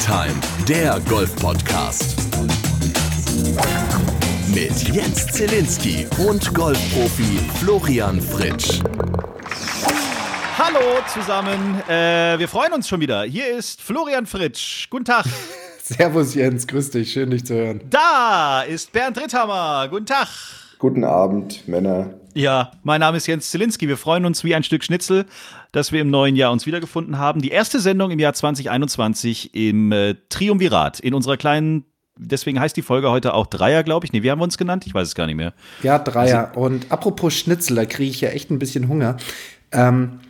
Time, der Golf-Podcast. Mit Jens Zielinski und Golfprofi Florian Fritsch. Hallo zusammen, äh, wir freuen uns schon wieder. Hier ist Florian Fritsch. Guten Tag. Servus Jens, grüß dich, schön dich zu hören. Da ist Bernd Ritthammer. Guten Tag. Guten Abend, Männer. Ja, mein Name ist Jens Zielinski. Wir freuen uns wie ein Stück Schnitzel, dass wir im neuen Jahr uns wiedergefunden haben. Die erste Sendung im Jahr 2021 im äh, Triumvirat, in unserer kleinen Deswegen heißt die Folge heute auch Dreier, glaube ich. Nee, wie haben wir uns genannt? Ich weiß es gar nicht mehr. Ja, Dreier. Also, Und apropos Schnitzel, da kriege ich ja echt ein bisschen Hunger. Ähm,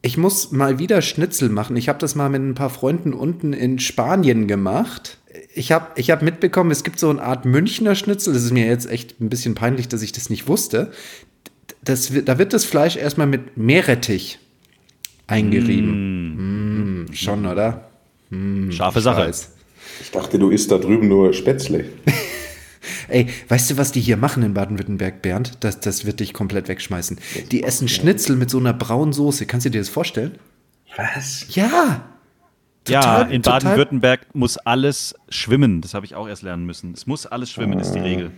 ich muss mal wieder Schnitzel machen. Ich habe das mal mit ein paar Freunden unten in Spanien gemacht ich habe ich hab mitbekommen, es gibt so eine Art Münchner Schnitzel. Das ist mir jetzt echt ein bisschen peinlich, dass ich das nicht wusste. Das, da wird das Fleisch erstmal mit Meerrettich eingerieben. Mm. Mm, schon, oder? Mm, Scharfe Sache. Weiß. Ich dachte, du isst da drüben nur Spätzle. Ey, weißt du, was die hier machen in Baden-Württemberg, Bernd? Das, das wird dich komplett wegschmeißen. Die essen Schnitzel mit so einer braunen Soße. Kannst du dir das vorstellen? Was? Ja! Total, ja, in Baden-Württemberg muss alles schwimmen. Das habe ich auch erst lernen müssen. Es muss alles schwimmen, ist die ah. Regel.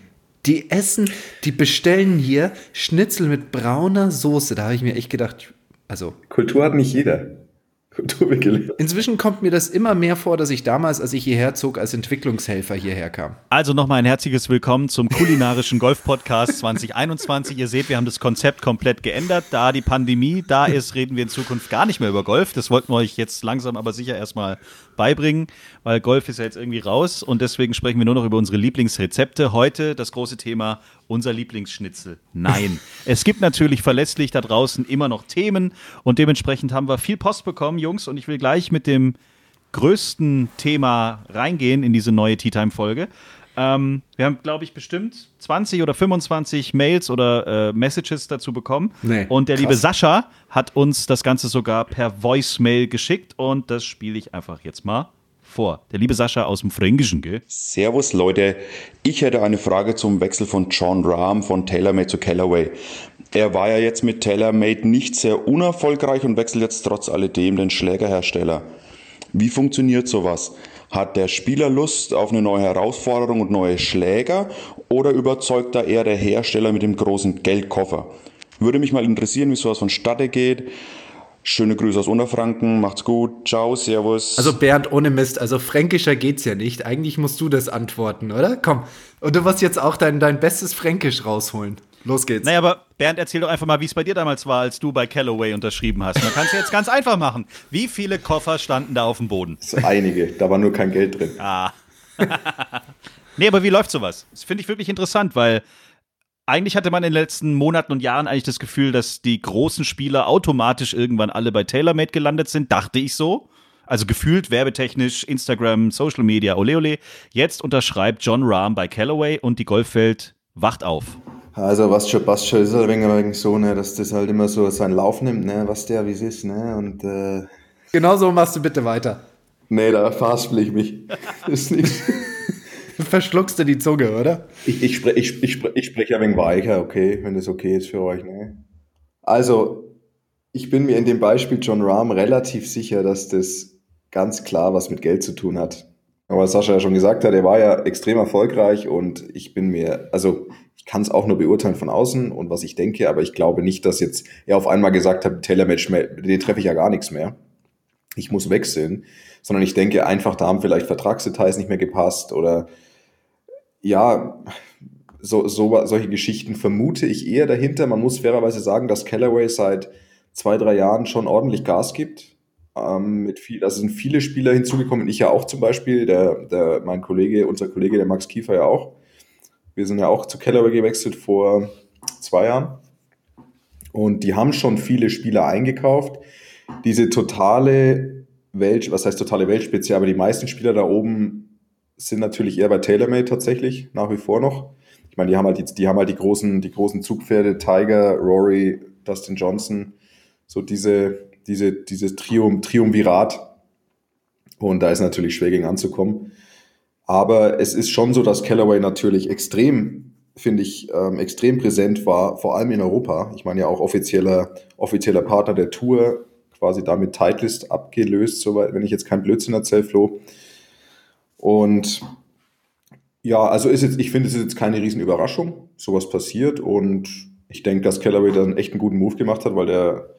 Die essen, die bestellen hier Schnitzel mit brauner Soße. Da habe ich mir echt gedacht, also. Kultur hat nicht jeder. Inzwischen kommt mir das immer mehr vor, dass ich damals, als ich hierher zog, als Entwicklungshelfer hierher kam. Also nochmal ein herzliches Willkommen zum kulinarischen Golf-Podcast 2021. Ihr seht, wir haben das Konzept komplett geändert. Da die Pandemie da ist, reden wir in Zukunft gar nicht mehr über Golf. Das wollten wir euch jetzt langsam aber sicher erstmal beibringen, weil Golf ist ja jetzt irgendwie raus und deswegen sprechen wir nur noch über unsere Lieblingsrezepte. Heute das große Thema unser Lieblingsschnitzel. Nein. es gibt natürlich verlässlich da draußen immer noch Themen und dementsprechend haben wir viel Post bekommen, Jungs, und ich will gleich mit dem größten Thema reingehen in diese neue Tea Time Folge. Ähm, wir haben, glaube ich, bestimmt 20 oder 25 Mails oder äh, Messages dazu bekommen. Nee, und der krass. liebe Sascha hat uns das Ganze sogar per Voicemail geschickt und das spiele ich einfach jetzt mal vor. Der liebe Sascha aus dem Fränkischen, gell? Servus Leute, ich hätte eine Frage zum Wechsel von John Rahm von TaylorMade zu Callaway. Er war ja jetzt mit TaylorMade nicht sehr unerfolgreich und wechselt jetzt trotz alledem den Schlägerhersteller. Wie funktioniert sowas? Hat der Spieler Lust auf eine neue Herausforderung und neue Schläger oder überzeugt da eher der Hersteller mit dem großen Geldkoffer? Würde mich mal interessieren, wie sowas vonstatte geht. Schöne Grüße aus Unterfranken, macht's gut, ciao, servus. Also Bernd, ohne Mist, also fränkischer geht's ja nicht. Eigentlich musst du das antworten, oder? Komm. Und du wirst jetzt auch dein, dein bestes Fränkisch rausholen. Los geht's. Naja, aber Bernd, erzähl doch einfach mal, wie es bei dir damals war, als du bei Callaway unterschrieben hast. Man kann es jetzt ganz einfach machen. Wie viele Koffer standen da auf dem Boden? So einige, da war nur kein Geld drin. Ah. nee, aber wie läuft sowas? Das finde ich wirklich interessant, weil eigentlich hatte man in den letzten Monaten und Jahren eigentlich das Gefühl, dass die großen Spieler automatisch irgendwann alle bei TaylorMade gelandet sind, dachte ich so. Also gefühlt werbetechnisch, Instagram, Social Media, ole ole. Jetzt unterschreibt John Rahm bei Callaway und die Golfwelt wacht auf. Also was schon passt schon ist halt ein wenig so, ne, dass das halt immer so seinen Lauf nimmt, ne, was der wie es ist, ne, und äh Genau so machst du bitte weiter. Nee, da verhaspel ich mich. ist nicht. verschluckst du die Zunge, oder? Ich, ich, spre, ich, ich, spre, ich spreche ein wenig weicher, okay, wenn das okay ist für euch. Ne? Also, ich bin mir in dem Beispiel John Rahm relativ sicher, dass das ganz klar was mit Geld zu tun hat. Aber Sascha ja schon gesagt hat, er war ja extrem erfolgreich und ich bin mir, also kann es auch nur beurteilen von außen und was ich denke, aber ich glaube nicht, dass jetzt er auf einmal gesagt hat, Taylor-Match, den treffe ich ja gar nichts mehr. Ich muss wechseln, sondern ich denke einfach, da haben vielleicht Vertragsdetails nicht mehr gepasst oder ja, so, so, solche Geschichten vermute ich eher dahinter. Man muss fairerweise sagen, dass Callaway seit zwei, drei Jahren schon ordentlich Gas gibt. Ähm, mit viel, also sind viele Spieler hinzugekommen, ich ja auch zum Beispiel, der, der, mein Kollege, unser Kollege, der Max Kiefer ja auch. Wir sind ja auch zu Callaway gewechselt vor zwei Jahren. Und die haben schon viele Spieler eingekauft. Diese totale Welt, was heißt totale Weltspitze, aber die meisten Spieler da oben sind natürlich eher bei TaylorMade tatsächlich, nach wie vor noch. Ich meine, die haben halt die, die haben halt die großen, die großen Zugpferde, Tiger, Rory, Dustin Johnson, so diese, diese, dieses Trium, Triumvirat. Und da ist natürlich schwer gegen anzukommen. Aber es ist schon so, dass Callaway natürlich extrem, finde ich, ähm, extrem präsent war, vor allem in Europa. Ich meine ja auch offizieller, offizieller Partner der Tour, quasi damit Titleist abgelöst, soweit, wenn ich jetzt kein Blödsinn erzähle, Flo. Und ja, also ist jetzt, ich finde, es ist jetzt keine Riesenüberraschung, sowas passiert. Und ich denke, dass Callaway da einen echt einen guten Move gemacht hat, weil der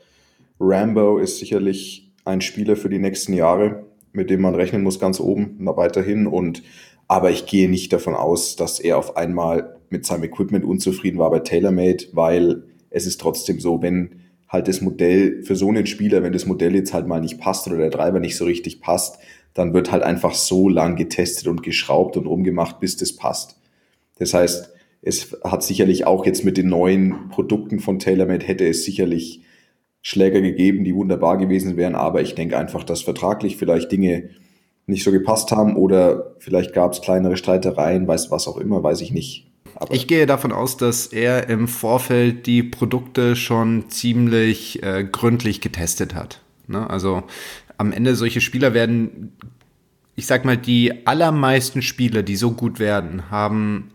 Rambo ist sicherlich ein Spieler für die nächsten Jahre, mit dem man rechnen muss, ganz oben, weiterhin. Und aber ich gehe nicht davon aus, dass er auf einmal mit seinem Equipment unzufrieden war bei TaylorMade, weil es ist trotzdem so, wenn halt das Modell für so einen Spieler, wenn das Modell jetzt halt mal nicht passt oder der Treiber nicht so richtig passt, dann wird halt einfach so lang getestet und geschraubt und rumgemacht, bis das passt. Das heißt, es hat sicherlich auch jetzt mit den neuen Produkten von TaylorMade hätte es sicherlich Schläger gegeben, die wunderbar gewesen wären, aber ich denke einfach, dass vertraglich vielleicht Dinge nicht so gepasst haben oder vielleicht gab es kleinere Streitereien, weiß was auch immer, weiß ich nicht. Aber ich gehe davon aus, dass er im Vorfeld die Produkte schon ziemlich äh, gründlich getestet hat. Ne? Also am Ende solche Spieler werden, ich sag mal, die allermeisten Spieler, die so gut werden, haben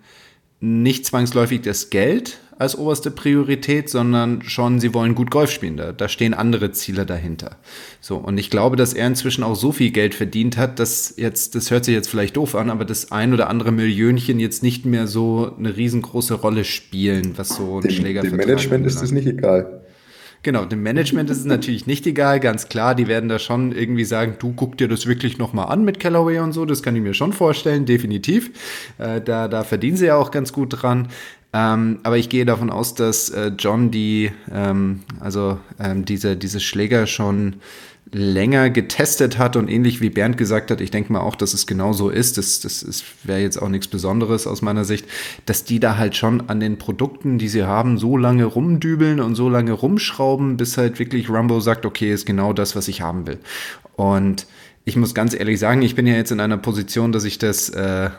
nicht zwangsläufig das Geld als oberste Priorität, sondern schon, sie wollen gut Golf spielen. Da, da stehen andere Ziele dahinter. So, und ich glaube, dass er inzwischen auch so viel Geld verdient hat, dass jetzt, das hört sich jetzt vielleicht doof an, aber das ein oder andere Millionchen jetzt nicht mehr so eine riesengroße Rolle spielen, was so ein Schläger Dem Management ist das nicht egal. Genau, dem Management ist es natürlich nicht egal, ganz klar. Die werden da schon irgendwie sagen, du guck dir das wirklich nochmal an mit Callaway und so. Das kann ich mir schon vorstellen, definitiv. Äh, da, da verdienen sie ja auch ganz gut dran. Ähm, aber ich gehe davon aus, dass äh, John die, ähm, also ähm, diese, diese Schläger schon länger getestet hat und ähnlich wie Bernd gesagt hat, ich denke mal auch, dass es genau so ist, das, das wäre jetzt auch nichts Besonderes aus meiner Sicht, dass die da halt schon an den Produkten, die sie haben, so lange rumdübeln und so lange rumschrauben, bis halt wirklich Rumbo sagt, okay, ist genau das, was ich haben will. Und ich muss ganz ehrlich sagen, ich bin ja jetzt in einer Position, dass ich das, äh,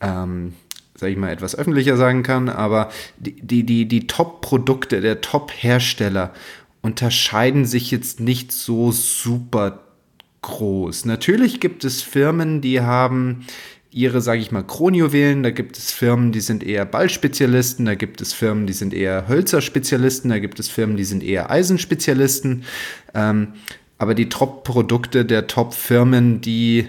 ähm, sag ich mal, etwas öffentlicher sagen kann, aber die, die, die, die Top-Produkte der Top-Hersteller unterscheiden sich jetzt nicht so super groß. Natürlich gibt es Firmen, die haben ihre, sage ich mal, Kronjuwelen, da gibt es Firmen, die sind eher Ballspezialisten, da gibt es Firmen, die sind eher Hölzerspezialisten, da gibt es Firmen, die sind eher Eisenspezialisten. Ähm, aber die Top-Produkte der Top-Firmen, die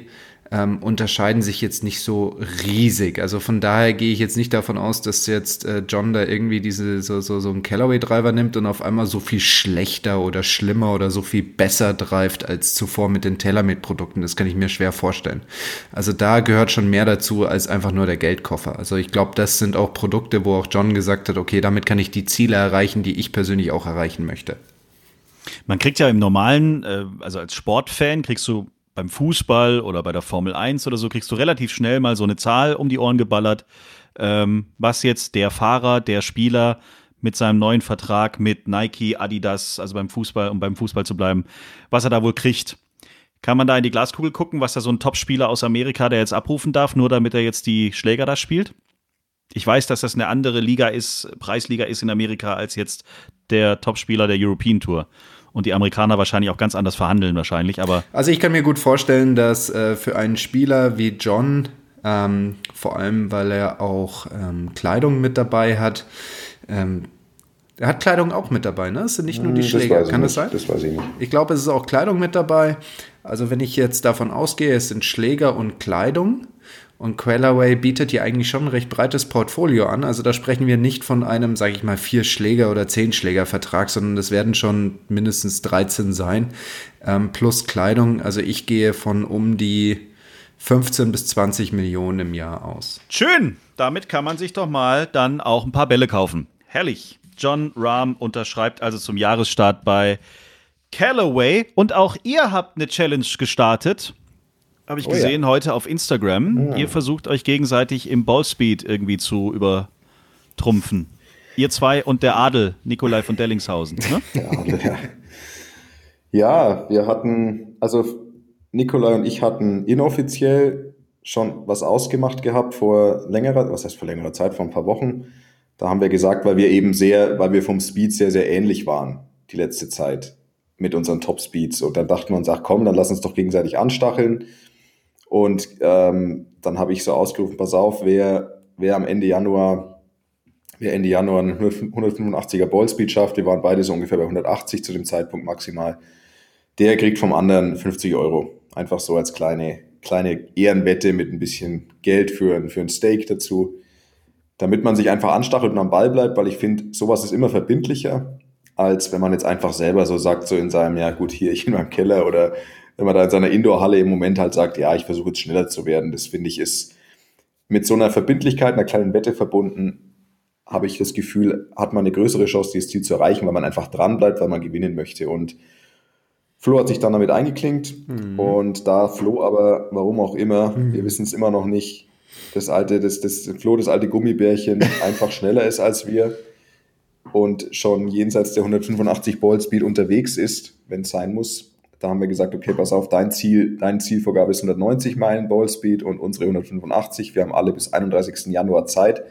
ähm, unterscheiden sich jetzt nicht so riesig. Also von daher gehe ich jetzt nicht davon aus, dass jetzt äh, John da irgendwie diese so, so, so einen Callaway-Driver nimmt und auf einmal so viel schlechter oder schlimmer oder so viel besser dreift als zuvor mit den TaylorMade-Produkten. Das kann ich mir schwer vorstellen. Also da gehört schon mehr dazu als einfach nur der Geldkoffer. Also ich glaube, das sind auch Produkte, wo auch John gesagt hat, okay, damit kann ich die Ziele erreichen, die ich persönlich auch erreichen möchte. Man kriegt ja im normalen, äh, also als Sportfan kriegst du beim Fußball oder bei der Formel 1 oder so kriegst du relativ schnell mal so eine Zahl um die Ohren geballert, ähm, was jetzt der Fahrer, der Spieler mit seinem neuen Vertrag mit Nike, Adidas, also beim Fußball, um beim Fußball zu bleiben, was er da wohl kriegt. Kann man da in die Glaskugel gucken, was da so ein Topspieler aus Amerika, der jetzt abrufen darf, nur damit er jetzt die Schläger da spielt? Ich weiß, dass das eine andere Liga ist, Preisliga ist in Amerika als jetzt der Topspieler der European Tour und die Amerikaner wahrscheinlich auch ganz anders verhandeln wahrscheinlich, aber. Also ich kann mir gut vorstellen, dass äh, für einen Spieler wie John, ähm, vor allem weil er auch ähm, Kleidung mit dabei hat, ähm, er hat Kleidung auch mit dabei, ne? Es sind nicht nur die hm, Schläger, kann das sein? Das weiß ich nicht. Ich glaube, es ist auch Kleidung mit dabei. Also wenn ich jetzt davon ausgehe, es sind Schläger und Kleidung, und Quellaway bietet hier eigentlich schon ein recht breites Portfolio an. Also da sprechen wir nicht von einem, sage ich mal, vier Schläger oder zehn Schläger Vertrag, sondern es werden schon mindestens 13 sein, ähm, plus Kleidung. Also ich gehe von um die 15 bis 20 Millionen im Jahr aus. Schön, damit kann man sich doch mal dann auch ein paar Bälle kaufen. Herrlich. John Rahm unterschreibt also zum Jahresstart bei Callaway und auch ihr habt eine Challenge gestartet habe ich oh, gesehen, ja. heute auf Instagram. Ja. Ihr versucht euch gegenseitig im Ballspeed irgendwie zu übertrumpfen. Ihr zwei und der Adel, Nikolai von Dellingshausen. Ne? Der Adel, ja. ja, wir hatten, also Nikolai und ich hatten inoffiziell schon was ausgemacht gehabt vor längerer, was heißt vor längerer Zeit, vor ein paar Wochen. Da haben wir gesagt, weil wir eben sehr, weil wir vom Speed sehr, sehr ähnlich waren die letzte Zeit mit unseren Top Speeds. Und dann dachten wir uns, ach komm, dann lass uns doch gegenseitig anstacheln. Und ähm, dann habe ich so ausgerufen, pass auf, wer, wer am Ende Januar, wer Ende Januar einen 185er Ballspeed schafft, wir waren beide so ungefähr bei 180 zu dem Zeitpunkt maximal, der kriegt vom anderen 50 Euro. Einfach so als kleine kleine Ehrenwette mit ein bisschen Geld für, für ein Steak dazu, damit man sich einfach anstachelt und am Ball bleibt, weil ich finde, sowas ist immer verbindlicher, als wenn man jetzt einfach selber so sagt, so in seinem, ja gut, hier ich in meinem Keller oder wenn man da in seiner Indoor-Halle im Moment halt sagt, ja, ich versuche jetzt schneller zu werden. Das finde ich ist mit so einer Verbindlichkeit, einer kleinen Wette verbunden, habe ich das Gefühl, hat man eine größere Chance, dieses Ziel zu erreichen, weil man einfach dran bleibt, weil man gewinnen möchte. Und Flo hat sich dann damit eingeklinkt mhm. und da Flo aber, warum auch immer, mhm. wir wissen es immer noch nicht, das alte, das, das Flo, das alte Gummibärchen, einfach schneller ist als wir und schon jenseits der 185 Ballspeed unterwegs ist, wenn es sein muss. Da haben wir gesagt, okay, pass auf, dein Ziel, deine Zielvorgabe ist 190 Meilen Ballspeed und unsere 185. Wir haben alle bis 31. Januar Zeit,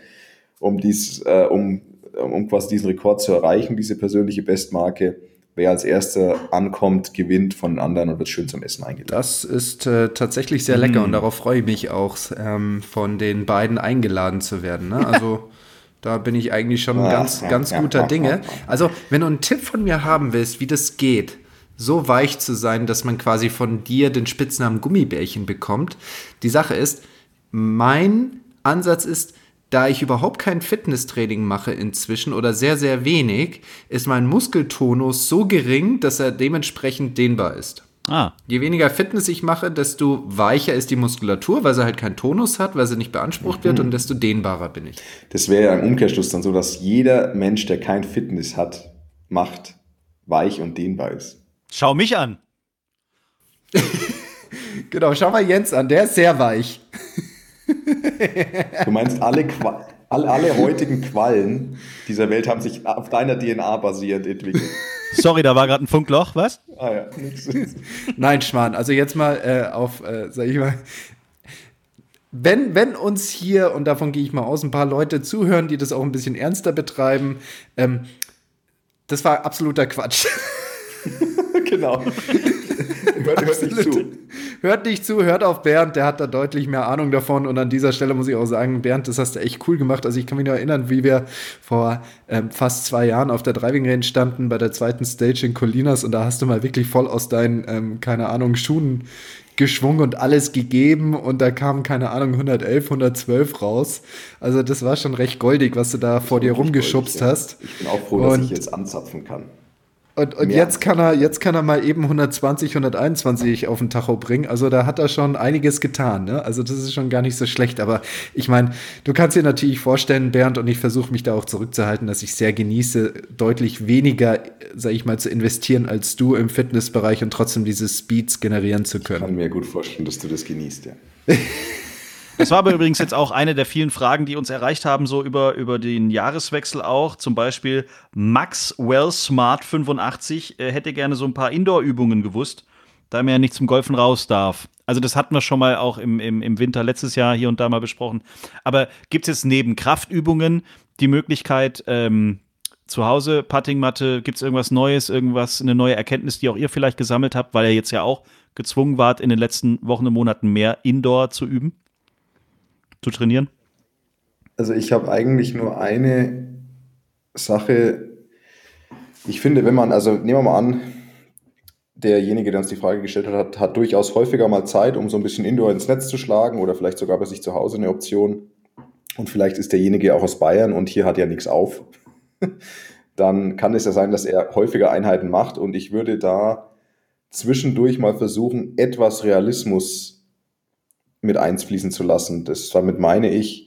um dies, äh, um, um quasi diesen Rekord zu erreichen, diese persönliche Bestmarke wer als erster ankommt, gewinnt von anderen und wird schön zum Essen eingeladen. Das ist äh, tatsächlich sehr lecker mm. und darauf freue ich mich auch, ähm, von den beiden eingeladen zu werden. Ne? Also da bin ich eigentlich schon ja, ganz, ja, ganz ja, guter Dinge. Also wenn du einen Tipp von mir haben willst, wie das geht, so weich zu sein, dass man quasi von dir den Spitznamen Gummibärchen bekommt. Die Sache ist, mein Ansatz ist, da ich überhaupt kein Fitnesstraining mache inzwischen oder sehr, sehr wenig, ist mein Muskeltonus so gering, dass er dementsprechend dehnbar ist. Ah. Je weniger Fitness ich mache, desto weicher ist die Muskulatur, weil sie halt keinen Tonus hat, weil sie nicht beansprucht mhm. wird und desto dehnbarer bin ich. Das wäre ja im Umkehrschluss dann so, dass jeder Mensch, der kein Fitness hat, macht, weich und dehnbar ist. Schau mich an. genau, schau mal Jens an, der ist sehr weich. Du meinst, alle, alle, alle heutigen Quallen dieser Welt haben sich auf deiner DNA basierend entwickelt. Sorry, da war gerade ein Funkloch, was? Ah ja, Nein, Schmarrn. Also jetzt mal äh, auf, äh, sag ich mal, wenn, wenn uns hier, und davon gehe ich mal aus, ein paar Leute zuhören, die das auch ein bisschen ernster betreiben, ähm, das war absoluter Quatsch. genau. hört, hört nicht zu. Hört nicht zu, hört auf Bernd, der hat da deutlich mehr Ahnung davon. Und an dieser Stelle muss ich auch sagen, Bernd, das hast du echt cool gemacht. Also ich kann mich nur erinnern, wie wir vor ähm, fast zwei Jahren auf der Driving Range standen bei der zweiten Stage in Colinas und da hast du mal wirklich voll aus deinen, ähm, keine Ahnung, Schuhen geschwungen und alles gegeben und da kamen, keine Ahnung, 111, 112 raus. Also das war schon recht goldig, was du da vor dir rumgeschubst goldig, ja. hast. Ich bin auch froh, dass ich jetzt anzapfen kann. Und, und jetzt kann er, jetzt kann er mal eben 120, 121 auf den Tacho bringen. Also da hat er schon einiges getan. Ne? Also das ist schon gar nicht so schlecht. Aber ich meine, du kannst dir natürlich vorstellen, Bernd, und ich versuche mich da auch zurückzuhalten, dass ich sehr genieße, deutlich weniger, sag ich mal, zu investieren als du im Fitnessbereich und trotzdem diese Speeds generieren zu können. Ich kann mir gut vorstellen, dass du das genießt, ja. Das war aber übrigens jetzt auch eine der vielen Fragen, die uns erreicht haben, so über, über den Jahreswechsel auch. Zum Beispiel Max Well Smart 85 äh, hätte gerne so ein paar Indoor-Übungen gewusst, da er ja nicht zum Golfen raus darf. Also das hatten wir schon mal auch im, im, im Winter letztes Jahr hier und da mal besprochen. Aber gibt es jetzt neben Kraftübungen die Möglichkeit, ähm, zu Hause Puttingmatte, gibt es irgendwas Neues, irgendwas, eine neue Erkenntnis, die auch ihr vielleicht gesammelt habt, weil ihr jetzt ja auch gezwungen wart, in den letzten Wochen und Monaten mehr Indoor zu üben? Zu trainieren? Also ich habe eigentlich nur eine Sache. Ich finde, wenn man, also nehmen wir mal an, derjenige, der uns die Frage gestellt hat, hat, hat durchaus häufiger mal Zeit, um so ein bisschen Indoor ins Netz zu schlagen oder vielleicht sogar bei sich zu Hause eine Option. Und vielleicht ist derjenige auch aus Bayern und hier hat ja nichts auf. Dann kann es ja sein, dass er häufiger Einheiten macht und ich würde da zwischendurch mal versuchen, etwas Realismus mit einfließen zu lassen. Das damit meine ich,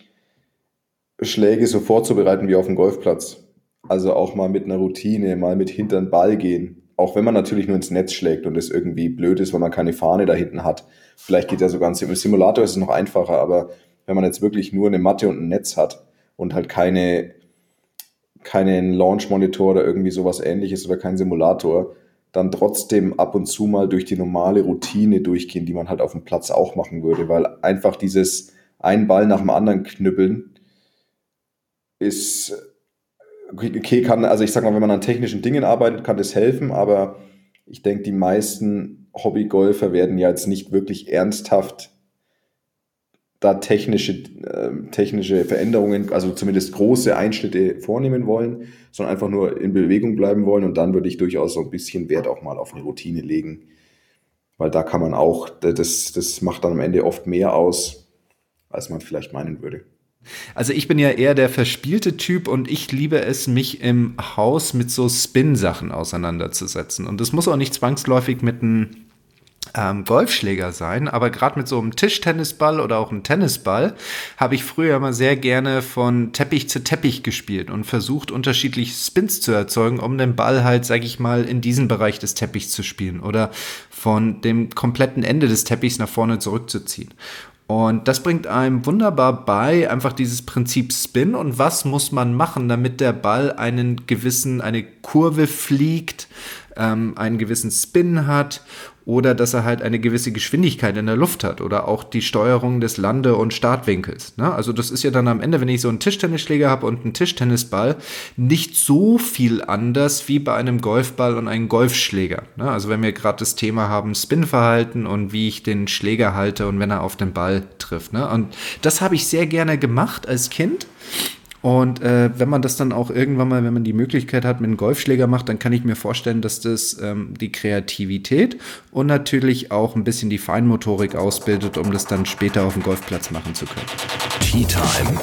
Schläge so vorzubereiten wie auf dem Golfplatz. Also auch mal mit einer Routine, mal mit hintern Ball gehen. Auch wenn man natürlich nur ins Netz schlägt und es irgendwie blöd ist, weil man keine Fahne da hinten hat. Vielleicht geht ja sogar im Simulator ist es noch einfacher, aber wenn man jetzt wirklich nur eine Matte und ein Netz hat und halt keine, keinen Launch-Monitor oder irgendwie sowas ähnliches oder keinen Simulator, dann trotzdem ab und zu mal durch die normale Routine durchgehen, die man halt auf dem Platz auch machen würde, weil einfach dieses ein Ball nach dem anderen knüppeln ist okay, kann, also ich sag mal, wenn man an technischen Dingen arbeitet, kann das helfen, aber ich denke, die meisten Hobbygolfer werden ja jetzt nicht wirklich ernsthaft da technische, äh, technische Veränderungen, also zumindest große Einschnitte vornehmen wollen, sondern einfach nur in Bewegung bleiben wollen. Und dann würde ich durchaus so ein bisschen Wert auch mal auf eine Routine legen. weil da kann man auch, das, das macht dann am Ende oft mehr aus, als man vielleicht meinen würde. Also ich bin ja eher der verspielte Typ und ich liebe es, mich im Haus mit so Spin-Sachen auseinanderzusetzen. Und das muss auch nicht zwangsläufig mit einem ähm, Golfschläger sein, aber gerade mit so einem Tischtennisball oder auch einem Tennisball habe ich früher immer sehr gerne von Teppich zu Teppich gespielt und versucht, unterschiedliche Spins zu erzeugen, um den Ball halt, sag ich mal, in diesen Bereich des Teppichs zu spielen oder von dem kompletten Ende des Teppichs nach vorne zurückzuziehen. Und das bringt einem wunderbar bei, einfach dieses Prinzip Spin und was muss man machen, damit der Ball einen gewissen, eine Kurve fliegt, ähm, einen gewissen Spin hat oder dass er halt eine gewisse Geschwindigkeit in der Luft hat oder auch die Steuerung des Lande- und Startwinkels. Ne? Also das ist ja dann am Ende, wenn ich so einen Tischtennisschläger habe und einen Tischtennisball, nicht so viel anders wie bei einem Golfball und einem Golfschläger. Ne? Also wenn wir gerade das Thema haben, Spinverhalten und wie ich den Schläger halte und wenn er auf den Ball trifft. Ne? Und das habe ich sehr gerne gemacht als Kind. Und äh, wenn man das dann auch irgendwann mal, wenn man die Möglichkeit hat, mit einem Golfschläger macht, dann kann ich mir vorstellen, dass das ähm, die Kreativität und natürlich auch ein bisschen die Feinmotorik ausbildet, um das dann später auf dem Golfplatz machen zu können. Tea Time.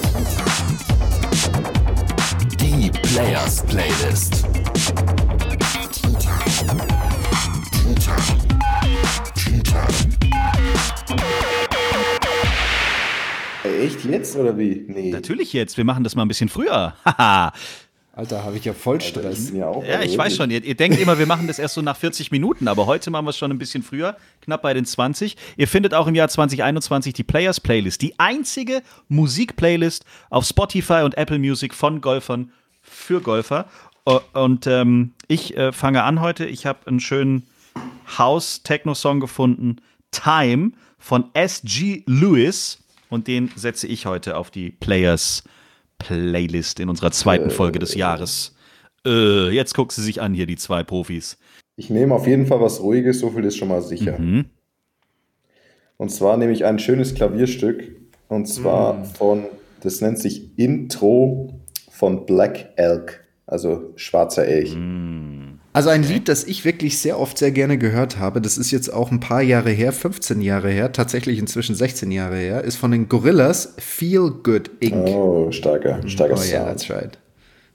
Die Players Playlist. Echt jetzt oder wie? Nee. Natürlich jetzt. Wir machen das mal ein bisschen früher. Haha. Alter, habe ich ja voll Stress. Ja, auch, Ja, ich weiß wirklich. schon. Ihr, ihr denkt immer, wir machen das erst so nach 40 Minuten, aber heute machen wir es schon ein bisschen früher, knapp bei den 20. Ihr findet auch im Jahr 2021 die Players Playlist, die einzige Musikplaylist auf Spotify und Apple Music von Golfern für Golfer. Und ähm, ich äh, fange an heute. Ich habe einen schönen House-Techno-Song gefunden, Time von S.G. Lewis. Und den setze ich heute auf die Players Playlist in unserer zweiten Folge des Jahres. Äh, jetzt guckt sie sich an hier, die zwei Profis. Ich nehme auf jeden Fall was Ruhiges, so viel ist schon mal sicher. Mhm. Und zwar nehme ich ein schönes Klavierstück. Und zwar Mhm. von, das nennt sich Intro von Black Elk, also schwarzer Elch. Mhm. Also ein Lied, das ich wirklich sehr oft sehr gerne gehört habe, das ist jetzt auch ein paar Jahre her, 15 Jahre her, tatsächlich inzwischen 16 Jahre her, ist von den Gorillas Feel Good Inc. Oh, starker, starker Oh ja, Sound. that's right.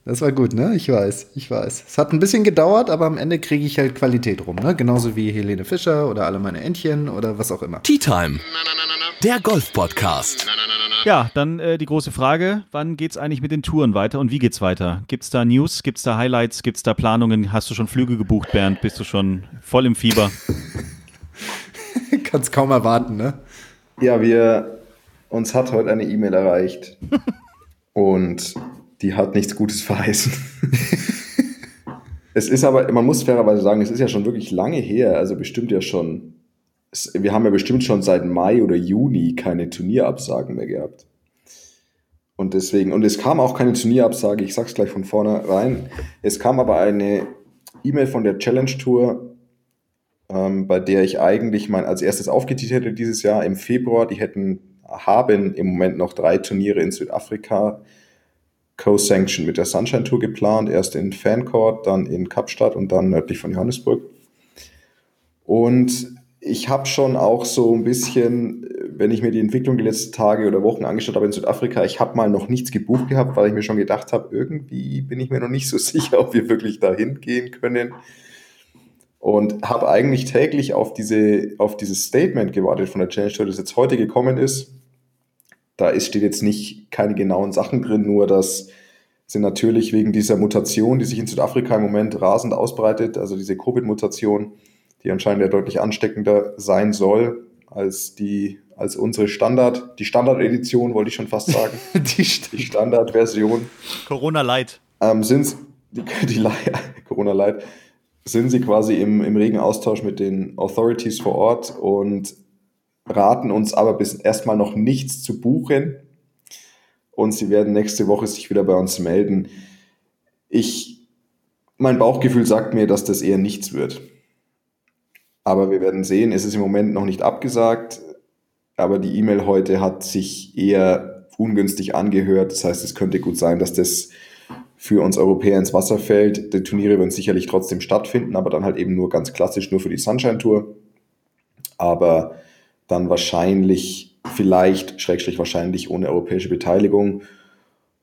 Das war gut, ne? Ich weiß, ich weiß. Es hat ein bisschen gedauert, aber am Ende kriege ich halt Qualität rum, ne? Genauso wie Helene Fischer oder alle meine Entchen oder was auch immer. Tea Time. Der Golf-Podcast. Ja, dann äh, die große Frage: Wann geht's eigentlich mit den Touren weiter und wie geht's weiter? Gibt's da News? Gibt's da Highlights? Gibt's da Planungen? Hast du schon Flüge gebucht, Bernd? Bist du schon voll im Fieber? Kannst kaum erwarten, ne? Ja, wir, uns hat heute eine E-Mail erreicht und die hat nichts Gutes verheißen. es ist aber, man muss fairerweise sagen, es ist ja schon wirklich lange her, also bestimmt ja schon, es, wir haben ja bestimmt schon seit Mai oder Juni keine Turnierabsagen mehr gehabt. Und deswegen, und es kam auch keine Turnierabsage, ich sag's gleich von vornherein, es kam aber eine E-Mail von der Challenge Tour, ähm, bei der ich eigentlich mein als erstes aufgetitelt hätte dieses Jahr im Februar. Die hätten, haben im Moment noch drei Turniere in Südafrika co-sanctioned mit der Sunshine Tour geplant. Erst in Fancourt, dann in Kapstadt und dann nördlich von Johannesburg. Und ich habe schon auch so ein bisschen, wenn ich mir die Entwicklung die letzten Tage oder Wochen angeschaut habe in Südafrika, ich habe mal noch nichts gebucht gehabt, weil ich mir schon gedacht habe, irgendwie bin ich mir noch nicht so sicher, ob wir wirklich dahin gehen können und habe eigentlich täglich auf, diese, auf dieses Statement gewartet von der Challenge Tour, das jetzt heute gekommen ist. Da ist, steht jetzt nicht keine genauen Sachen drin, nur dass sie natürlich wegen dieser Mutation, die sich in Südafrika im Moment rasend ausbreitet, also diese Covid-Mutation, die anscheinend ja deutlich ansteckender sein soll als die als unsere Standard, die Standard-Edition, wollte ich schon fast sagen, Die die Standard-Version Corona Light. ähm, sind die, die Corona Light, sind sie quasi im, im regen Austausch mit den Authorities vor Ort und raten uns aber bis erstmal noch nichts zu buchen. Und sie werden nächste Woche sich wieder bei uns melden. Ich, mein Bauchgefühl sagt mir, dass das eher nichts wird. Aber wir werden sehen. Es ist im Moment noch nicht abgesagt. Aber die E-Mail heute hat sich eher ungünstig angehört. Das heißt, es könnte gut sein, dass das für uns Europäer ins Wasser fällt. Die Turniere werden sicherlich trotzdem stattfinden, aber dann halt eben nur ganz klassisch, nur für die Sunshine Tour. aber dann wahrscheinlich, vielleicht, schrägstrich wahrscheinlich ohne europäische Beteiligung.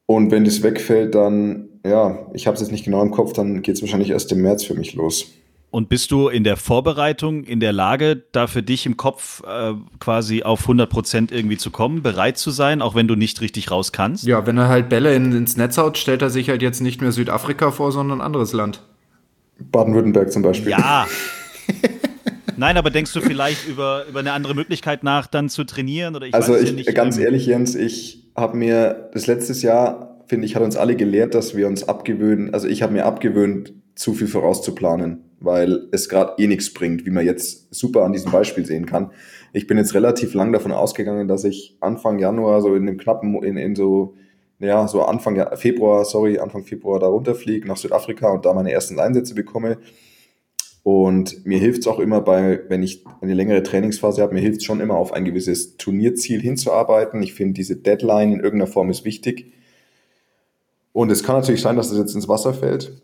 Und wenn das wegfällt, dann, ja, ich habe es jetzt nicht genau im Kopf, dann geht es wahrscheinlich erst im März für mich los. Und bist du in der Vorbereitung in der Lage, da für dich im Kopf äh, quasi auf 100 Prozent irgendwie zu kommen, bereit zu sein, auch wenn du nicht richtig raus kannst? Ja, wenn er halt Bälle in, ins Netz haut, stellt er sich halt jetzt nicht mehr Südafrika vor, sondern ein anderes Land. Baden-Württemberg zum Beispiel. Ja. Nein, aber denkst du vielleicht über, über eine andere Möglichkeit nach, dann zu trainieren? Oder ich also weiß ich, ja nicht, ganz ähm, ehrlich, Jens, ich habe mir das letztes Jahr, finde ich, hat uns alle gelehrt, dass wir uns abgewöhnen, also ich habe mir abgewöhnt, zu viel vorauszuplanen, weil es gerade eh nichts bringt, wie man jetzt super an diesem Beispiel sehen kann. Ich bin jetzt relativ lang davon ausgegangen, dass ich Anfang Januar so in dem knappen, in, in so, ja, so Anfang Februar, sorry, Anfang Februar da runterfliege nach Südafrika und da meine ersten Einsätze bekomme. Und mir hilft es auch immer bei, wenn ich eine längere Trainingsphase habe, mir hilft es schon immer auf ein gewisses Turnierziel hinzuarbeiten. Ich finde, diese Deadline in irgendeiner Form ist wichtig. Und es kann natürlich sein, dass das jetzt ins Wasser fällt.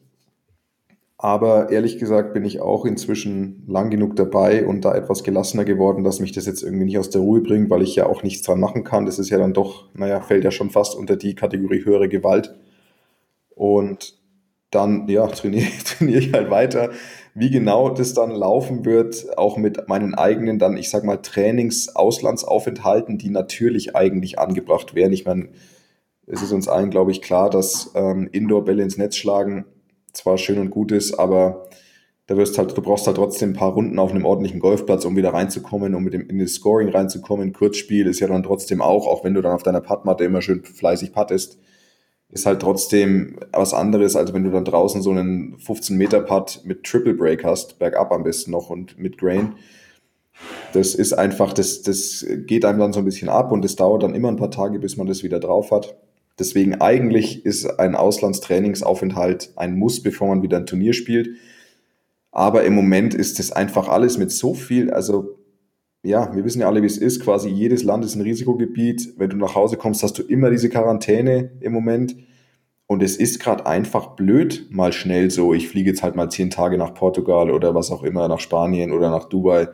Aber ehrlich gesagt bin ich auch inzwischen lang genug dabei und da etwas gelassener geworden, dass mich das jetzt irgendwie nicht aus der Ruhe bringt, weil ich ja auch nichts dran machen kann. Das ist ja dann doch, naja, fällt ja schon fast unter die Kategorie höhere Gewalt. Und dann, ja, trainiere, trainiere ich halt weiter. Wie genau das dann laufen wird, auch mit meinen eigenen dann, ich sag mal, Trainings-Auslandsaufenthalten, die natürlich eigentlich angebracht wären. Ich meine, es ist uns allen, glaube ich, klar, dass ähm, Indoor-Bälle ins Netz schlagen zwar schön und gut ist, aber da wirst halt, du brauchst halt trotzdem ein paar Runden auf einem ordentlichen Golfplatz, um wieder reinzukommen, um mit dem, in das Scoring reinzukommen. Kurzspiel ist ja dann trotzdem auch, auch wenn du dann auf deiner Puttmatte immer schön fleißig puttest, ist halt trotzdem was anderes, als wenn du dann draußen so einen 15-Meter-Putt mit Triple Break hast, bergab am besten noch und mit Grain. Das ist einfach, das, das geht einem dann so ein bisschen ab und es dauert dann immer ein paar Tage, bis man das wieder drauf hat. Deswegen eigentlich ist ein Auslandstrainingsaufenthalt ein Muss, bevor man wieder ein Turnier spielt. Aber im Moment ist das einfach alles mit so viel, also ja, wir wissen ja alle, wie es ist. Quasi jedes Land ist ein Risikogebiet. Wenn du nach Hause kommst, hast du immer diese Quarantäne im Moment. Und es ist gerade einfach blöd, mal schnell so. Ich fliege jetzt halt mal zehn Tage nach Portugal oder was auch immer, nach Spanien oder nach Dubai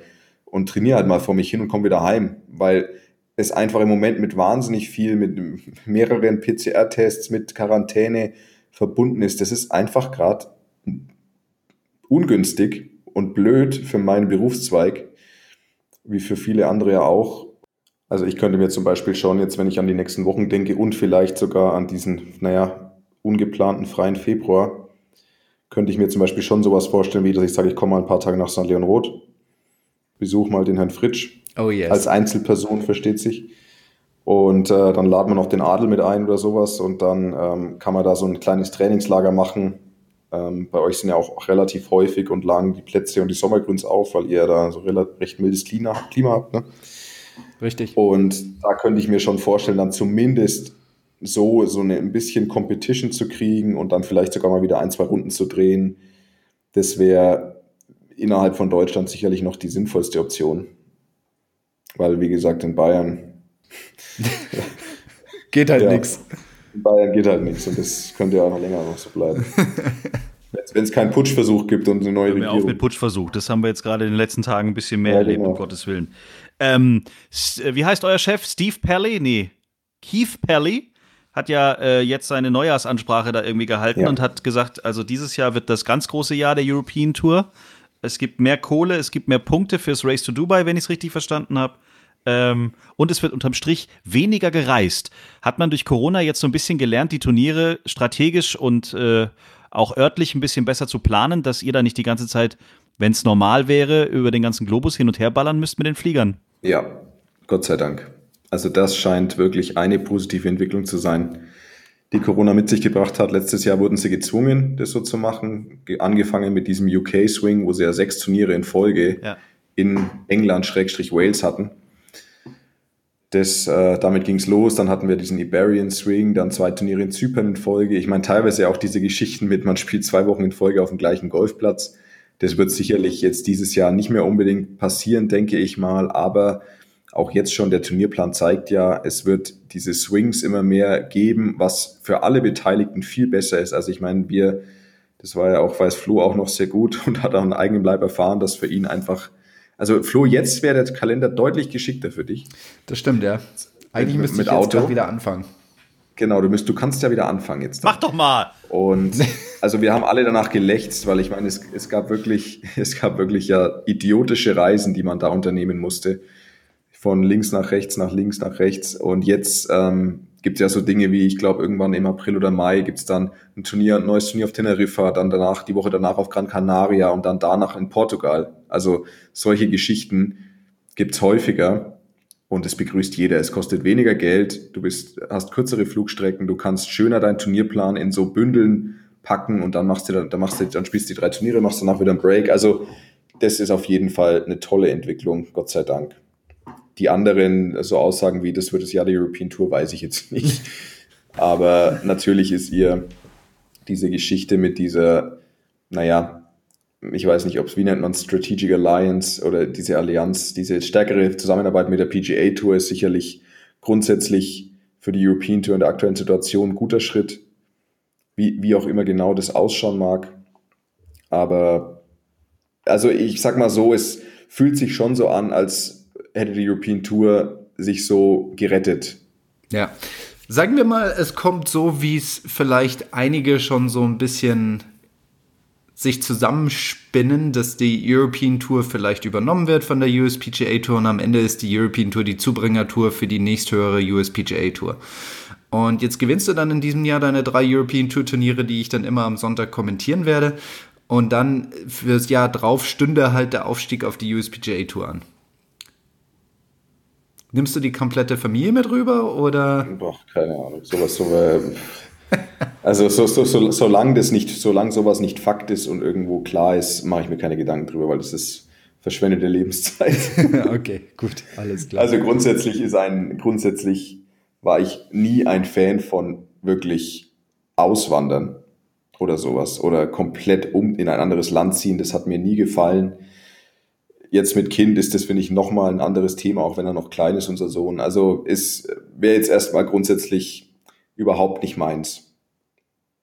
und trainiere halt mal vor mich hin und komme wieder heim, weil es einfach im Moment mit wahnsinnig viel, mit mehreren PCR-Tests, mit Quarantäne verbunden ist. Das ist einfach gerade ungünstig und blöd für meinen Berufszweig, wie für viele andere ja auch. Also ich könnte mir zum Beispiel schon jetzt, wenn ich an die nächsten Wochen denke und vielleicht sogar an diesen, naja, ungeplanten freien Februar, könnte ich mir zum Beispiel schon sowas vorstellen, wie dass ich sage, ich komme mal ein paar Tage nach St. Leon Roth, besuche mal den Herrn Fritsch, Oh yes. als Einzelperson, versteht sich. Und äh, dann laden wir noch den Adel mit ein oder sowas und dann ähm, kann man da so ein kleines Trainingslager machen. Ähm, bei euch sind ja auch relativ häufig und lang die Plätze und die Sommergrüns auf, weil ihr da so rela- recht mildes Klima, Klima habt. Ne? Richtig. Und da könnte ich mir schon vorstellen, dann zumindest so, so eine, ein bisschen Competition zu kriegen und dann vielleicht sogar mal wieder ein, zwei Runden zu drehen. Das wäre innerhalb von Deutschland sicherlich noch die sinnvollste Option. Weil, wie gesagt, in Bayern, Geht halt Ja. nix. in Bayern geht halt nichts und das könnte ja auch noch länger noch so bleiben. Wenn es keinen Putschversuch gibt und eine neue mir auf Regierung. mit Putschversuch. Das haben wir jetzt gerade in den letzten Tagen ein bisschen mehr Ja, erlebt, genau. um Gottes Willen. Ähm, äh, wie heißt euer Chef? Steve Pelly? Nee. Keith Pelly hat ja äh, jetzt seine Neujahrsansprache da irgendwie gehalten Ja. und hat gesagt, also dieses Jahr wird das ganz große Jahr der European Tour. Es gibt mehr Kohle, es gibt mehr Punkte fürs Race to Dubai, wenn ich es richtig verstanden habe. Ähm, und es wird unterm Strich weniger gereist. Hat man durch Corona jetzt so ein bisschen gelernt, die Turniere strategisch und äh, auch örtlich ein bisschen besser zu planen, dass ihr da nicht die ganze Zeit, wenn es normal wäre, über den ganzen Globus hin und her ballern müsst mit den Fliegern? Ja, Gott sei Dank. Also das scheint wirklich eine positive Entwicklung zu sein, die Corona mit sich gebracht hat. Letztes Jahr wurden sie gezwungen, das so zu machen. Ge- Angefangen mit diesem UK-Swing, wo sie ja sechs Turniere in Folge Ja. in England-Wales hatten. Das, äh, damit ging es los. Dann hatten wir diesen Iberian Swing, dann zwei Turniere in Zypern in Folge. Ich meine, teilweise auch diese Geschichten mit, man spielt zwei Wochen in Folge auf dem gleichen Golfplatz. Das wird sicherlich jetzt dieses Jahr nicht mehr unbedingt passieren, denke ich mal. Aber auch jetzt schon der Turnierplan zeigt ja, es wird diese Swings immer mehr geben, was für alle Beteiligten viel besser ist. Also ich meine, wir, das war ja auch, weiß Flo auch noch sehr gut und hat auch einen eigenen Leib erfahren, dass für ihn einfach Also Flo, jetzt wäre der Kalender deutlich geschickter für dich. Das stimmt, ja. Eigentlich Mit- müsste mit ich jetzt wieder anfangen. Genau, du, müsst, du kannst ja wieder anfangen jetzt. Mach doch mal! Und also wir haben alle danach gelächzt, weil ich meine, es, es gab wirklich, es gab wirklich ja idiotische Reisen, die man da unternehmen musste. Von links nach rechts, nach links nach rechts. Und jetzt ähm, gibt es ja so Dinge wie, ich glaube, irgendwann im April oder Mai gibt es dann ein Turnier, ein neues Turnier auf Teneriffa, dann danach, die Woche danach auf Gran Canaria und dann danach in Portugal. Also solche Geschichten gibt's häufiger. Und es begrüßt jeder. Es kostet weniger Geld, du bist, hast kürzere Flugstrecken, du kannst schöner deinen Turnierplan in so Bündeln packen und dann machst du dann, dann machst du, dann spielst du die drei Turniere, machst danach wieder einen Break. Also das ist auf jeden Fall eine tolle Entwicklung, Gott sei Dank. Die anderen so Aussagen wie, das wird das Jahr der European Tour, weiß ich jetzt nicht. Aber natürlich ist ihr diese Geschichte mit dieser, naja, ich weiß nicht, ob es, wie nennt man Strategic Alliance oder diese Allianz, diese stärkere Zusammenarbeit mit der PGA Tour ist sicherlich grundsätzlich für die European Tour in der aktuellen Situation ein guter Schritt, wie, wie auch immer genau das ausschauen mag. Aber also ich sag mal so, es fühlt sich schon so an, als hätte die European Tour sich so gerettet. Ja. Sagen wir mal, es kommt so, wie es vielleicht einige schon so ein bisschen sich zusammenspinnen, dass die European Tour vielleicht übernommen wird von der USPGA Tour und am Ende ist die European Tour die Zubringertour für die nächsthöhere USPGA Tour. Und jetzt gewinnst du dann in diesem Jahr deine drei European Tour Turniere, die ich dann immer am Sonntag kommentieren werde. Und dann fürs Jahr drauf stünde halt der Aufstieg auf die USPGA Tour an. Nimmst du die komplette Familie mit rüber oder? Boah, keine Ahnung. Sowas, so, äh, also so, so, so, solange das nicht, solange sowas nicht Fakt ist und irgendwo klar ist, mache ich mir keine Gedanken drüber, weil das ist verschwendete Lebenszeit. okay, gut, alles klar. Also grundsätzlich ist ein, grundsätzlich war ich nie ein Fan von wirklich Auswandern oder sowas oder komplett um in ein anderes Land ziehen. Das hat mir nie gefallen. Jetzt mit Kind ist das, finde ich, nochmal ein anderes Thema, auch wenn er noch klein ist, unser Sohn. Also es wäre jetzt erstmal grundsätzlich überhaupt nicht meins.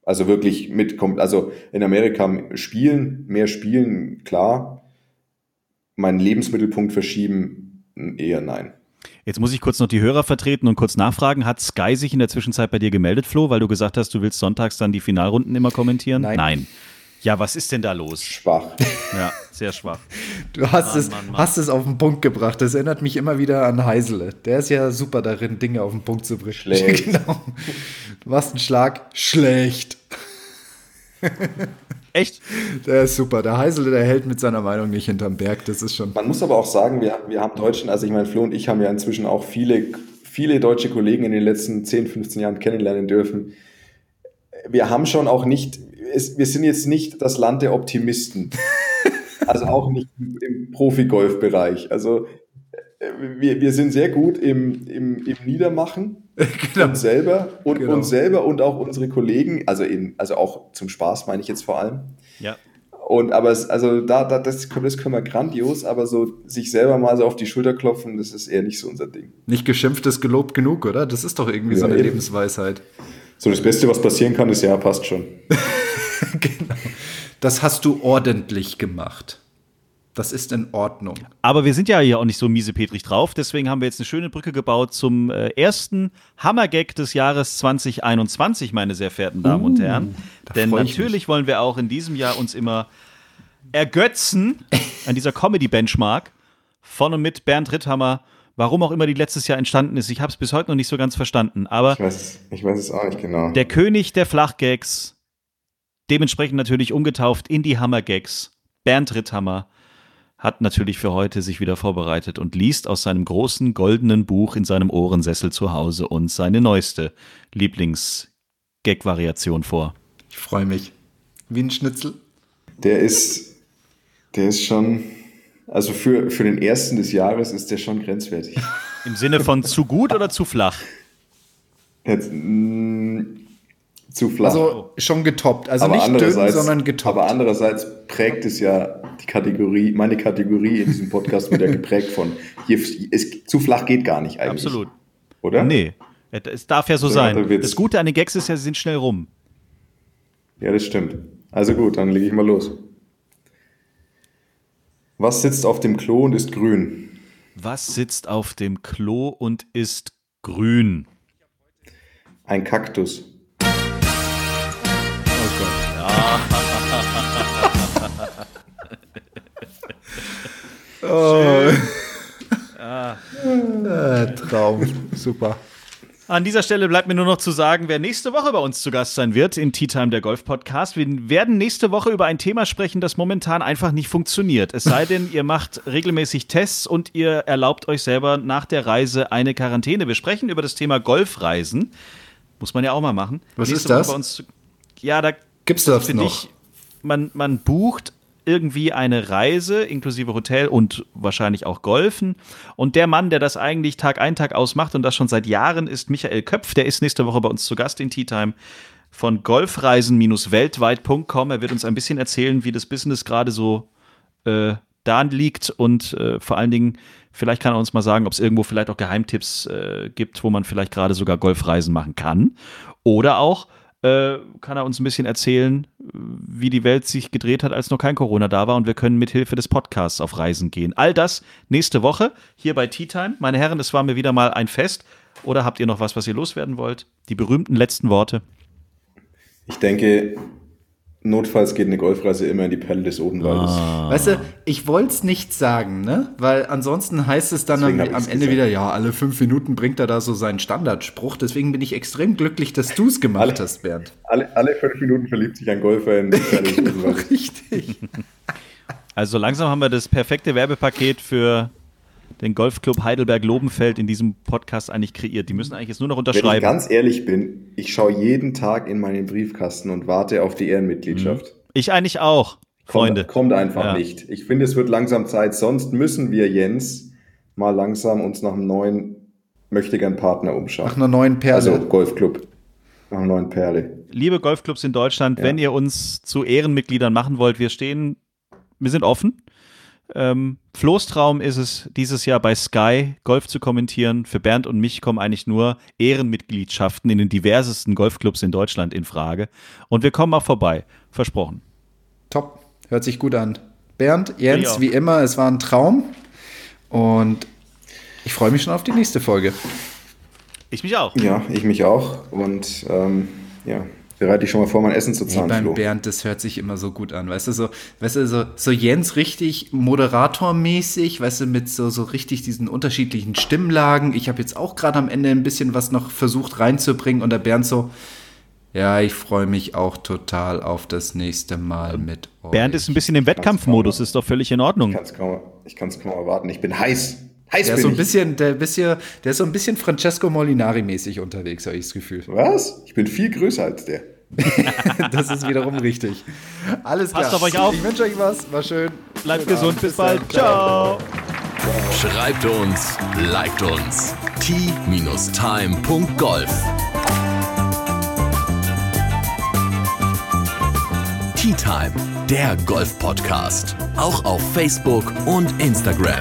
Also wirklich mit, also in Amerika spielen, mehr spielen, klar. Meinen Lebensmittelpunkt verschieben, eher nein. Jetzt muss ich kurz noch die Hörer vertreten und kurz nachfragen. Hat Sky sich in der Zwischenzeit bei dir gemeldet, Flo, weil du gesagt hast, du willst sonntags dann die Finalrunden immer kommentieren? Nein. Nein. Ja, was ist denn da los? Schwach. Ja, sehr schwach. Du hast, Mann, es, Mann, Mann. hast es auf den Punkt gebracht. Das erinnert mich immer wieder an Heisele. Der ist ja super darin, Dinge auf den Punkt zu bringen. Schlecht. genau. Du machst einen Schlag. Schlecht. Echt? Der ist super. Der Heisele, der hält mit seiner Meinung nicht hinterm Berg. Das ist schon. Man muss aber auch sagen, wir, wir haben Deutschen, also ich meine, Flo und ich haben ja inzwischen auch viele, viele deutsche Kollegen in den letzten 10, 15 Jahren kennenlernen dürfen. Wir haben schon auch nicht, es, wir sind jetzt nicht das Land der Optimisten. Also auch nicht im, Profi-Golf-Bereich. Also äh, wir, wir sind sehr gut im, im, im Niedermachen Genau. uns selber und Genau. uns selber und auch unsere Kollegen, also in, also auch zum Spaß meine ich jetzt vor allem. Ja. Und aber es, also da, da das, das können wir grandios, aber so sich selber mal so auf die Schulter klopfen, das ist eher nicht so unser Ding. Nicht geschimpft ist gelobt genug, oder? Das ist doch irgendwie so Ja, eine eben. Lebensweisheit. So das Beste, was passieren kann, ist ja, passt schon. genau. Das hast du ordentlich gemacht. Das ist in Ordnung. Aber wir sind ja hier auch nicht so miesepetrig drauf, deswegen haben wir jetzt eine schöne Brücke gebaut zum äh, ersten Hammergag des Jahres 2021, meine sehr verehrten Damen und Herren. Denn natürlich wollen wir auch in diesem Jahr uns immer ergötzen an dieser Comedy-Benchmark von und mit Bernd Ritthammer, warum auch immer die letztes Jahr entstanden ist. Ich habe es bis heute noch nicht so ganz verstanden, aber Ich weiß, ich weiß es auch nicht genau. der König der Flachgags, dementsprechend natürlich umgetauft in die Hammergags, Bernd Ritthammer, hat natürlich für heute sich wieder vorbereitet und liest aus seinem großen goldenen Buch in seinem Ohrensessel zu Hause uns seine neueste Lieblings-Gag-Variation vor. Ich freue mich. Wie ein Schnitzel. Der ist, der ist schon, also für, für den ersten des Jahres ist der schon grenzwertig. Im Sinne von zu gut oder zu flach? Jetzt, mh, zu flach. Also schon getoppt. Also aber nicht dünn, sondern getoppt. aber andererseits prägt es ja die Kategorie, meine Kategorie in diesem Podcast wird ja geprägt von, hier, es, zu flach geht gar nicht eigentlich. Absolut. Oder? Nee, es darf ja so So, sein. Witz. Das Gute an den Gags ist ja, sie sind schnell rum. Ja, das stimmt. Also gut, dann lege ich mal los. Was sitzt auf dem Klo und ist grün? Was sitzt auf dem Klo und ist grün? Ein Kaktus. Oh. Oh. Äh, Traum. Super. An dieser Stelle bleibt mir nur noch zu sagen, wer nächste Woche bei uns zu Gast sein wird in Tea Time der Golf Podcast. Wir werden nächste Woche über ein Thema sprechen, das momentan einfach nicht funktioniert. Es sei denn, ihr macht regelmäßig Tests und ihr erlaubt euch selber nach der Reise eine Quarantäne. Wir sprechen über das Thema Golfreisen. Muss man ja auch mal machen. Was nächste ist das? Woche bei uns zu- ja, da Gibt's das für noch? dich, man, man bucht irgendwie eine Reise inklusive Hotel und wahrscheinlich auch Golfen. Und der Mann, der das eigentlich Tag ein, Tag aus macht und das schon seit Jahren, ist Michael Köpf. Der ist nächste Woche bei uns zu Gast in Tea Time von golfreisen-weltweit.com. Er wird uns ein bisschen erzählen, wie das Business gerade so äh, da liegt und äh, vor allen Dingen, vielleicht kann er uns mal sagen, ob es irgendwo vielleicht auch Geheimtipps äh, gibt, wo man vielleicht gerade sogar Golfreisen machen kann. Oder auch äh, kann er uns ein bisschen erzählen, wie die Welt sich gedreht hat, als noch kein Corona da war und wir können mit Hilfe des Podcasts auf Reisen gehen. All das nächste Woche hier bei Tea Time. Meine Herren, es war mir wieder mal ein Fest. Oder habt ihr noch was, was ihr loswerden wollt? Die berühmten letzten Worte. Ich denke, notfalls geht eine Golfreise immer in die Perle des Odenwaldes. Weißt du, ich wollte es nicht sagen, ne? Weil ansonsten heißt es dann am, am Ende gesagt. wieder, ja, alle fünf Minuten bringt er da so seinen Standardspruch. Deswegen bin ich extrem glücklich, dass du es gemacht Alle- hast, Bernd. Alle, alle fünf Minuten verliebt sich ein Golfer in die Perle des Genau, Odenwaldes. richtig. Also langsam haben wir das perfekte Werbepaket für den Golfclub Heidelberg-Lobenfeld in diesem Podcast eigentlich kreiert. Die müssen eigentlich jetzt nur noch Wenn ich unterschreiben. ganz ehrlich bin, ich schaue jeden Tag in meinen Briefkasten und warte auf die Ehrenmitgliedschaft. Ich eigentlich auch, Freunde. Kommt, kommt einfach Ja. nicht. Ich finde, es wird langsam Zeit. Sonst müssen wir, Jens, mal langsam uns nach einem neuen Möchtegern-Partner umschauen. Nach einer neuen Perle. Also Golfclub. Nach einer neuen Perle. Liebe Golfclubs in Deutschland, Ja. wenn ihr uns zu Ehrenmitgliedern machen wollt, wir stehen, wir sind offen. Ähm, Flo's Traum ist es, dieses Jahr bei Sky Golf zu kommentieren. Für Bernd und mich kommen eigentlich nur Ehrenmitgliedschaften in den diversesten Golfclubs in Deutschland in Frage. Und wir kommen auch vorbei. Versprochen. Top. Hört sich gut an. Bernd. Jens, wie immer, es war ein Traum. Und ich freue mich schon auf die nächste Folge. Ich mich auch. Ja, ich mich auch. Und ähm, ja, bereite dich schon mal vor, mein Essen zu Hey, zahlen, beim Flo. Bernd, das hört sich immer so gut an. Weißt du, so, weißt du, so, so Jens richtig moderatormäßig, weißt du, mit so, so richtig diesen unterschiedlichen Stimmlagen. Ich habe jetzt auch gerade am Ende ein bisschen was noch versucht reinzubringen und der Bernd so, ja, ich freue mich auch total auf das nächste Mal mit euch. Bernd ist ein bisschen im Wettkampfmodus, ist doch völlig in Ordnung. Ich kaum, ich kann es kaum erwarten. Ich bin heiß. Heiß der ist so ein bisschen, der, bisschen, der ist so ein bisschen Francesco Molinari-mäßig unterwegs, habe ich das Gefühl. Was? Ich bin viel größer als der. Das ist wiederum richtig. Alles klar. Passt auf euch auf. Ich wünsche euch was. War schön. Bleibt Schönen gesund, Abend. bis bald. Ciao. Schreibt uns, liked uns. t-time.golf Tea Time, der Golf-Podcast. Auch auf Facebook und Instagram.